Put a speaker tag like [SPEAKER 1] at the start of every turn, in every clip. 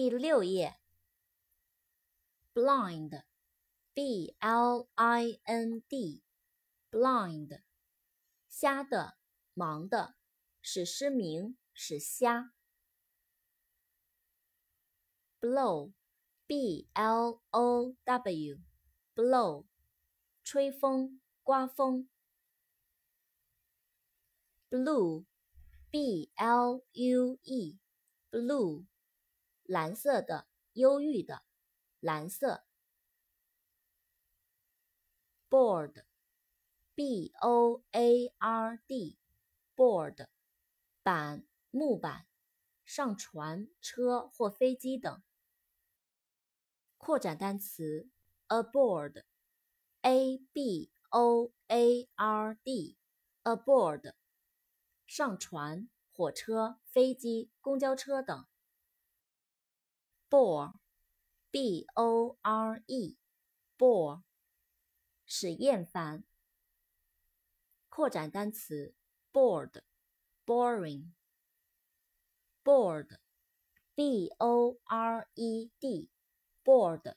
[SPEAKER 1] 第六页，blind，b l i n d，blind，瞎的，盲的，使失明，使瞎。blow，b l o w，blow，吹风，刮风。blue，b l u e，blue。蓝色的，忧郁的，蓝色。board，b o a r d，board，板，木板，上船、车或飞机等。扩展单词，aboard，a b o a r d，aboard，上船、火车、飞机、公交车等。Bore, b o r e, bore，使厌烦。扩展单词，bored, boring, bored, b o r e d, bored，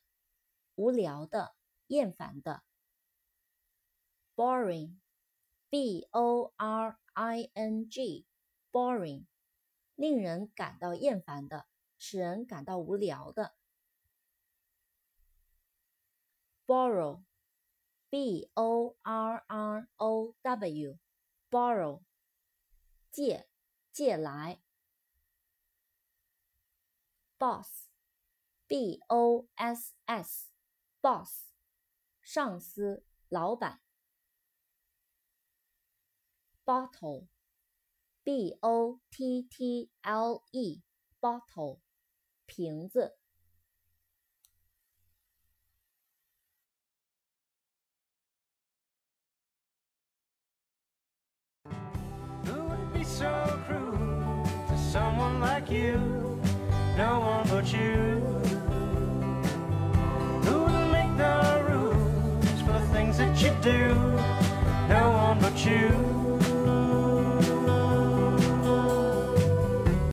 [SPEAKER 1] 无聊的，厌烦的。boring, b o r i n g, boring，令人感到厌烦的。使人感到无聊的。borrow，b o r r o w，borrow，借，借来。boss，b o s s，boss，上司，老板。bottle，b o t t l e，bottle。瓶子。So cruel to someone like you? No one but you.